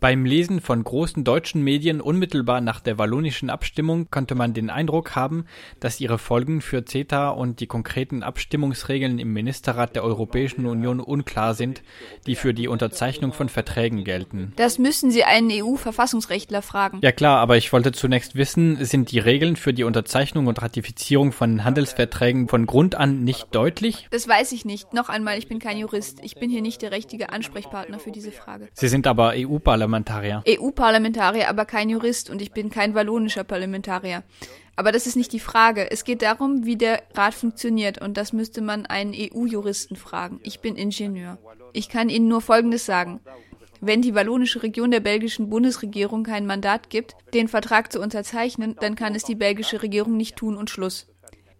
Beim Lesen von großen deutschen Medien unmittelbar nach der wallonischen Abstimmung konnte man den Eindruck haben, dass ihre Folgen für CETA und die konkreten Abstimmungsregeln im Ministerrat der Europäischen Union unklar sind, die für die Unterzeichnung von Verträgen gelten. Das müssen Sie einen EU-Verfassungsrechtler fragen. Ja klar, aber ich wollte zunächst wissen, sind die Regeln für die Unterzeichnung und Ratifizierung von Handelsverträgen von Grund an nicht deutlich? Das weiß ich nicht. Noch einmal, ich bin kein Jurist. Ich bin hier nicht der richtige Ansprechpartner für diese Frage. Sie sind aber EU-Parlamentarier. EU-Parlamentarier, aber kein Jurist und ich bin kein wallonischer Parlamentarier. Aber das ist nicht die Frage. Es geht darum, wie der Rat funktioniert und das müsste man einen EU-Juristen fragen. Ich bin Ingenieur. Ich kann Ihnen nur Folgendes sagen. Wenn die wallonische Region der belgischen Bundesregierung kein Mandat gibt, den Vertrag zu unterzeichnen, dann kann es die belgische Regierung nicht tun und Schluss.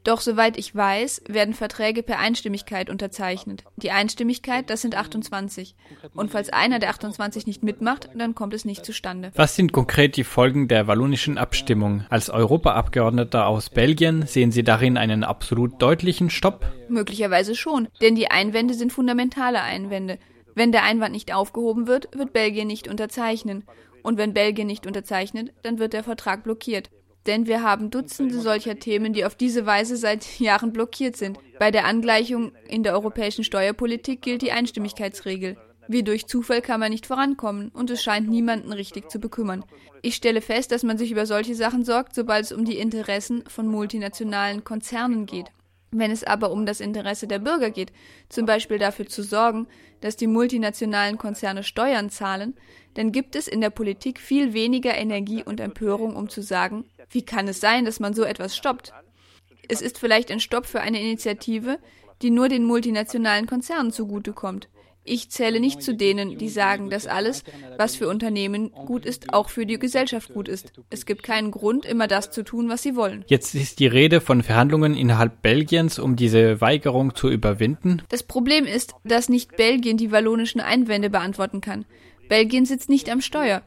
Doch soweit ich weiß, werden Verträge per Einstimmigkeit unterzeichnet. Die Einstimmigkeit, das sind 28. Und falls einer der 28 nicht mitmacht, dann kommt es nicht zustande. Was sind konkret die Folgen der wallonischen Abstimmung? Als Europaabgeordneter aus Belgien sehen Sie darin einen absolut deutlichen Stopp? Möglicherweise schon, denn die Einwände sind fundamentale Einwände. Wenn der Einwand nicht aufgehoben wird, wird Belgien nicht unterzeichnen. Und wenn Belgien nicht unterzeichnet, dann wird der Vertrag blockiert. Denn wir haben Dutzende solcher Themen, die auf diese Weise seit Jahren blockiert sind. Bei der Angleichung in der europäischen Steuerpolitik gilt die Einstimmigkeitsregel. Wie durch Zufall kann man nicht vorankommen und es scheint niemanden richtig zu bekümmern. Ich stelle fest, dass man sich über solche Sachen sorgt, sobald es um die Interessen von multinationalen Konzernen geht. Wenn es aber um das Interesse der Bürger geht, zum Beispiel dafür zu sorgen, dass die multinationalen Konzerne Steuern zahlen, dann gibt es in der Politik viel weniger Energie und Empörung, um zu sagen, wie kann es sein, dass man so etwas stoppt? Es ist vielleicht ein Stopp für eine Initiative, die nur den multinationalen Konzernen zugutekommt. Ich zähle nicht zu denen, die sagen, dass alles, was für Unternehmen gut ist, auch für die Gesellschaft gut ist. Es gibt keinen Grund, immer das zu tun, was sie wollen. Jetzt ist die Rede von Verhandlungen innerhalb Belgiens, um diese Weigerung zu überwinden. Das Problem ist, dass nicht Belgien die wallonischen Einwände beantworten kann. Belgien sitzt nicht am Steuer.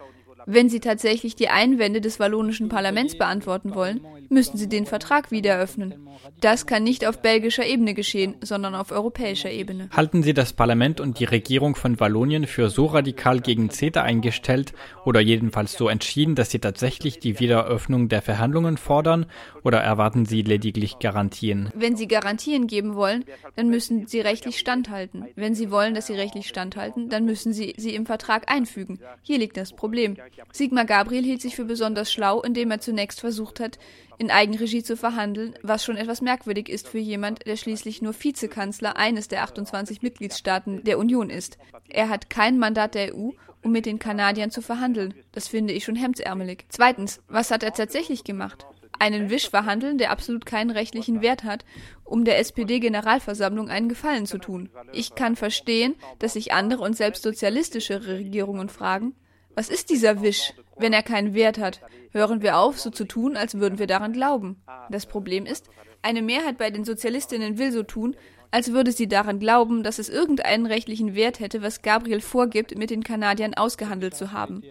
Wenn Sie tatsächlich die Einwände des wallonischen Parlaments beantworten wollen, müssen Sie den Vertrag wieder öffnen. Das kann nicht auf belgischer Ebene geschehen, sondern auf europäischer Ebene. Halten Sie das Parlament und die Regierung von Wallonien für so radikal gegen CETA eingestellt oder jedenfalls so entschieden, dass Sie tatsächlich die Wiederöffnung der Verhandlungen fordern oder erwarten Sie lediglich Garantien? Wenn Sie Garantien geben wollen, dann müssen Sie rechtlich standhalten. Wenn Sie wollen, dass Sie rechtlich standhalten, dann müssen Sie sie im Vertrag einfügen. Hier liegt das Problem. Sigmar Gabriel hielt sich für besonders schlau, indem er zunächst versucht hat, in Eigenregie zu verhandeln, was schon etwas merkwürdig ist für jemand, der schließlich nur Vizekanzler eines der 28 Mitgliedstaaten der Union ist. Er hat kein Mandat der EU, um mit den Kanadiern zu verhandeln. Das finde ich schon hemdsärmelig. Zweitens, was hat er tatsächlich gemacht? Einen Wisch verhandeln, der absolut keinen rechtlichen Wert hat, um der SPD-Generalversammlung einen Gefallen zu tun. Ich kann verstehen, dass sich andere und selbst sozialistische Regierungen fragen, was ist dieser Wisch, wenn er keinen Wert hat? Hören wir auf, so zu tun, als würden wir daran glauben. Das Problem ist, eine Mehrheit bei den Sozialistinnen will so tun, als würde sie daran glauben, dass es irgendeinen rechtlichen Wert hätte, was Gabriel vorgibt, mit den Kanadiern ausgehandelt zu haben.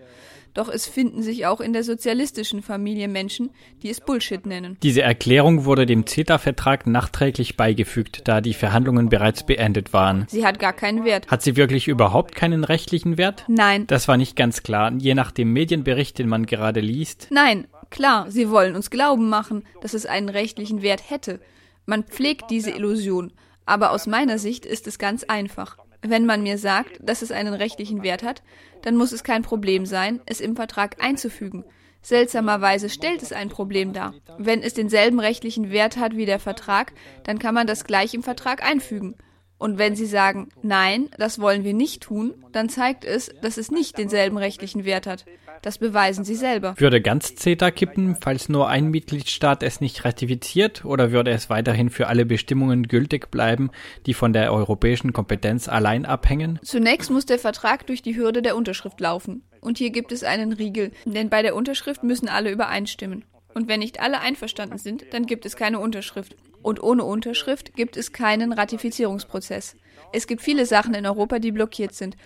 Doch es finden sich auch in der sozialistischen Familie Menschen, die es Bullshit nennen. Diese Erklärung wurde dem CETA-Vertrag nachträglich beigefügt, da die Verhandlungen bereits beendet waren. Sie hat gar keinen Wert. Hat sie wirklich überhaupt keinen rechtlichen Wert? Nein. Das war nicht ganz klar, je nach dem Medienbericht, den man gerade liest. Nein, klar, sie wollen uns glauben machen, dass es einen rechtlichen Wert hätte. Man pflegt diese Illusion, aber aus meiner Sicht ist es ganz einfach. Wenn man mir sagt, dass es einen rechtlichen Wert hat, dann muss es kein Problem sein, es im Vertrag einzufügen. Seltsamerweise stellt es ein Problem dar. Wenn es denselben rechtlichen Wert hat wie der Vertrag, dann kann man das gleich im Vertrag einfügen. Und wenn Sie sagen, nein, das wollen wir nicht tun, dann zeigt es, dass es nicht denselben rechtlichen Wert hat. Das beweisen Sie selber. Würde ganz CETA kippen, falls nur ein Mitgliedstaat es nicht ratifiziert, oder würde es weiterhin für alle Bestimmungen gültig bleiben, die von der europäischen Kompetenz allein abhängen? Zunächst muss der Vertrag durch die Hürde der Unterschrift laufen. Und hier gibt es einen Riegel, denn bei der Unterschrift müssen alle übereinstimmen. Und wenn nicht alle einverstanden sind, dann gibt es keine Unterschrift. Und ohne Unterschrift gibt es keinen Ratifizierungsprozess. Es gibt viele Sachen in Europa, die blockiert sind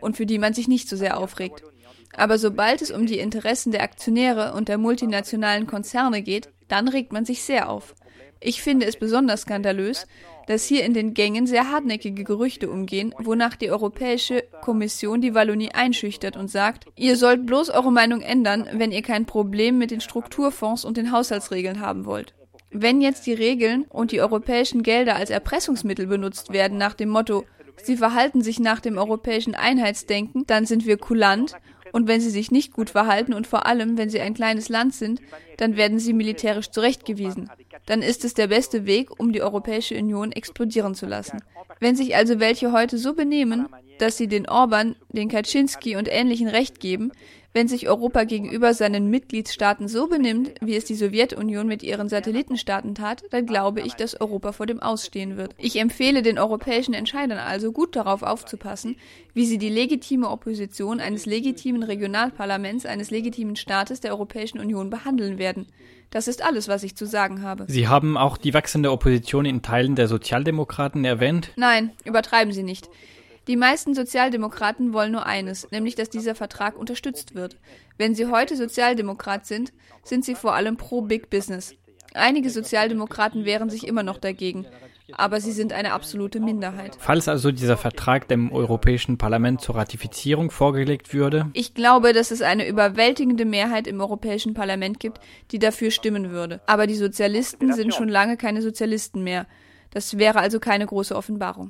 und für die man sich nicht so sehr aufregt. Aber sobald es um die Interessen der Aktionäre und der multinationalen Konzerne geht, dann regt man sich sehr auf. Ich finde es besonders skandalös, dass hier in den Gängen sehr hartnäckige Gerüchte umgehen, wonach die Europäische Kommission die Wallonie einschüchtert und sagt, ihr sollt bloß eure Meinung ändern, wenn ihr kein Problem mit den Strukturfonds und den Haushaltsregeln haben wollt. Wenn jetzt die Regeln und die europäischen Gelder als Erpressungsmittel benutzt werden nach dem Motto, sie verhalten sich nach dem europäischen Einheitsdenken, dann sind wir kulant und wenn sie sich nicht gut verhalten und vor allem, wenn sie ein kleines Land sind, dann werden sie militärisch zurechtgewiesen. Dann ist es der beste Weg, um die Europäische Union explodieren zu lassen. Wenn sich also welche heute so benehmen, dass sie den Orban, den Kaczynski und ähnlichen Recht geben, wenn sich Europa gegenüber seinen Mitgliedstaaten so benimmt, wie es die Sowjetunion mit ihren Satellitenstaaten tat, dann glaube ich, dass Europa vor dem Ausstehen wird. Ich empfehle den europäischen Entscheidern also gut darauf aufzupassen, wie sie die legitime Opposition eines legitimen Regionalparlaments eines legitimen Staates der Europäischen Union behandeln werden. Das ist alles, was ich zu sagen habe. Sie haben auch die wachsende Opposition in Teilen der Sozialdemokraten erwähnt? Nein, übertreiben Sie nicht. Die meisten Sozialdemokraten wollen nur eines, nämlich dass dieser Vertrag unterstützt wird. Wenn sie heute Sozialdemokrat sind, sind sie vor allem pro Big Business. Einige Sozialdemokraten wehren sich immer noch dagegen, aber sie sind eine absolute Minderheit. Falls also dieser Vertrag dem Europäischen Parlament zur Ratifizierung vorgelegt würde? Ich glaube, dass es eine überwältigende Mehrheit im Europäischen Parlament gibt, die dafür stimmen würde. Aber die Sozialisten sind schon lange keine Sozialisten mehr. Das wäre also keine große Offenbarung.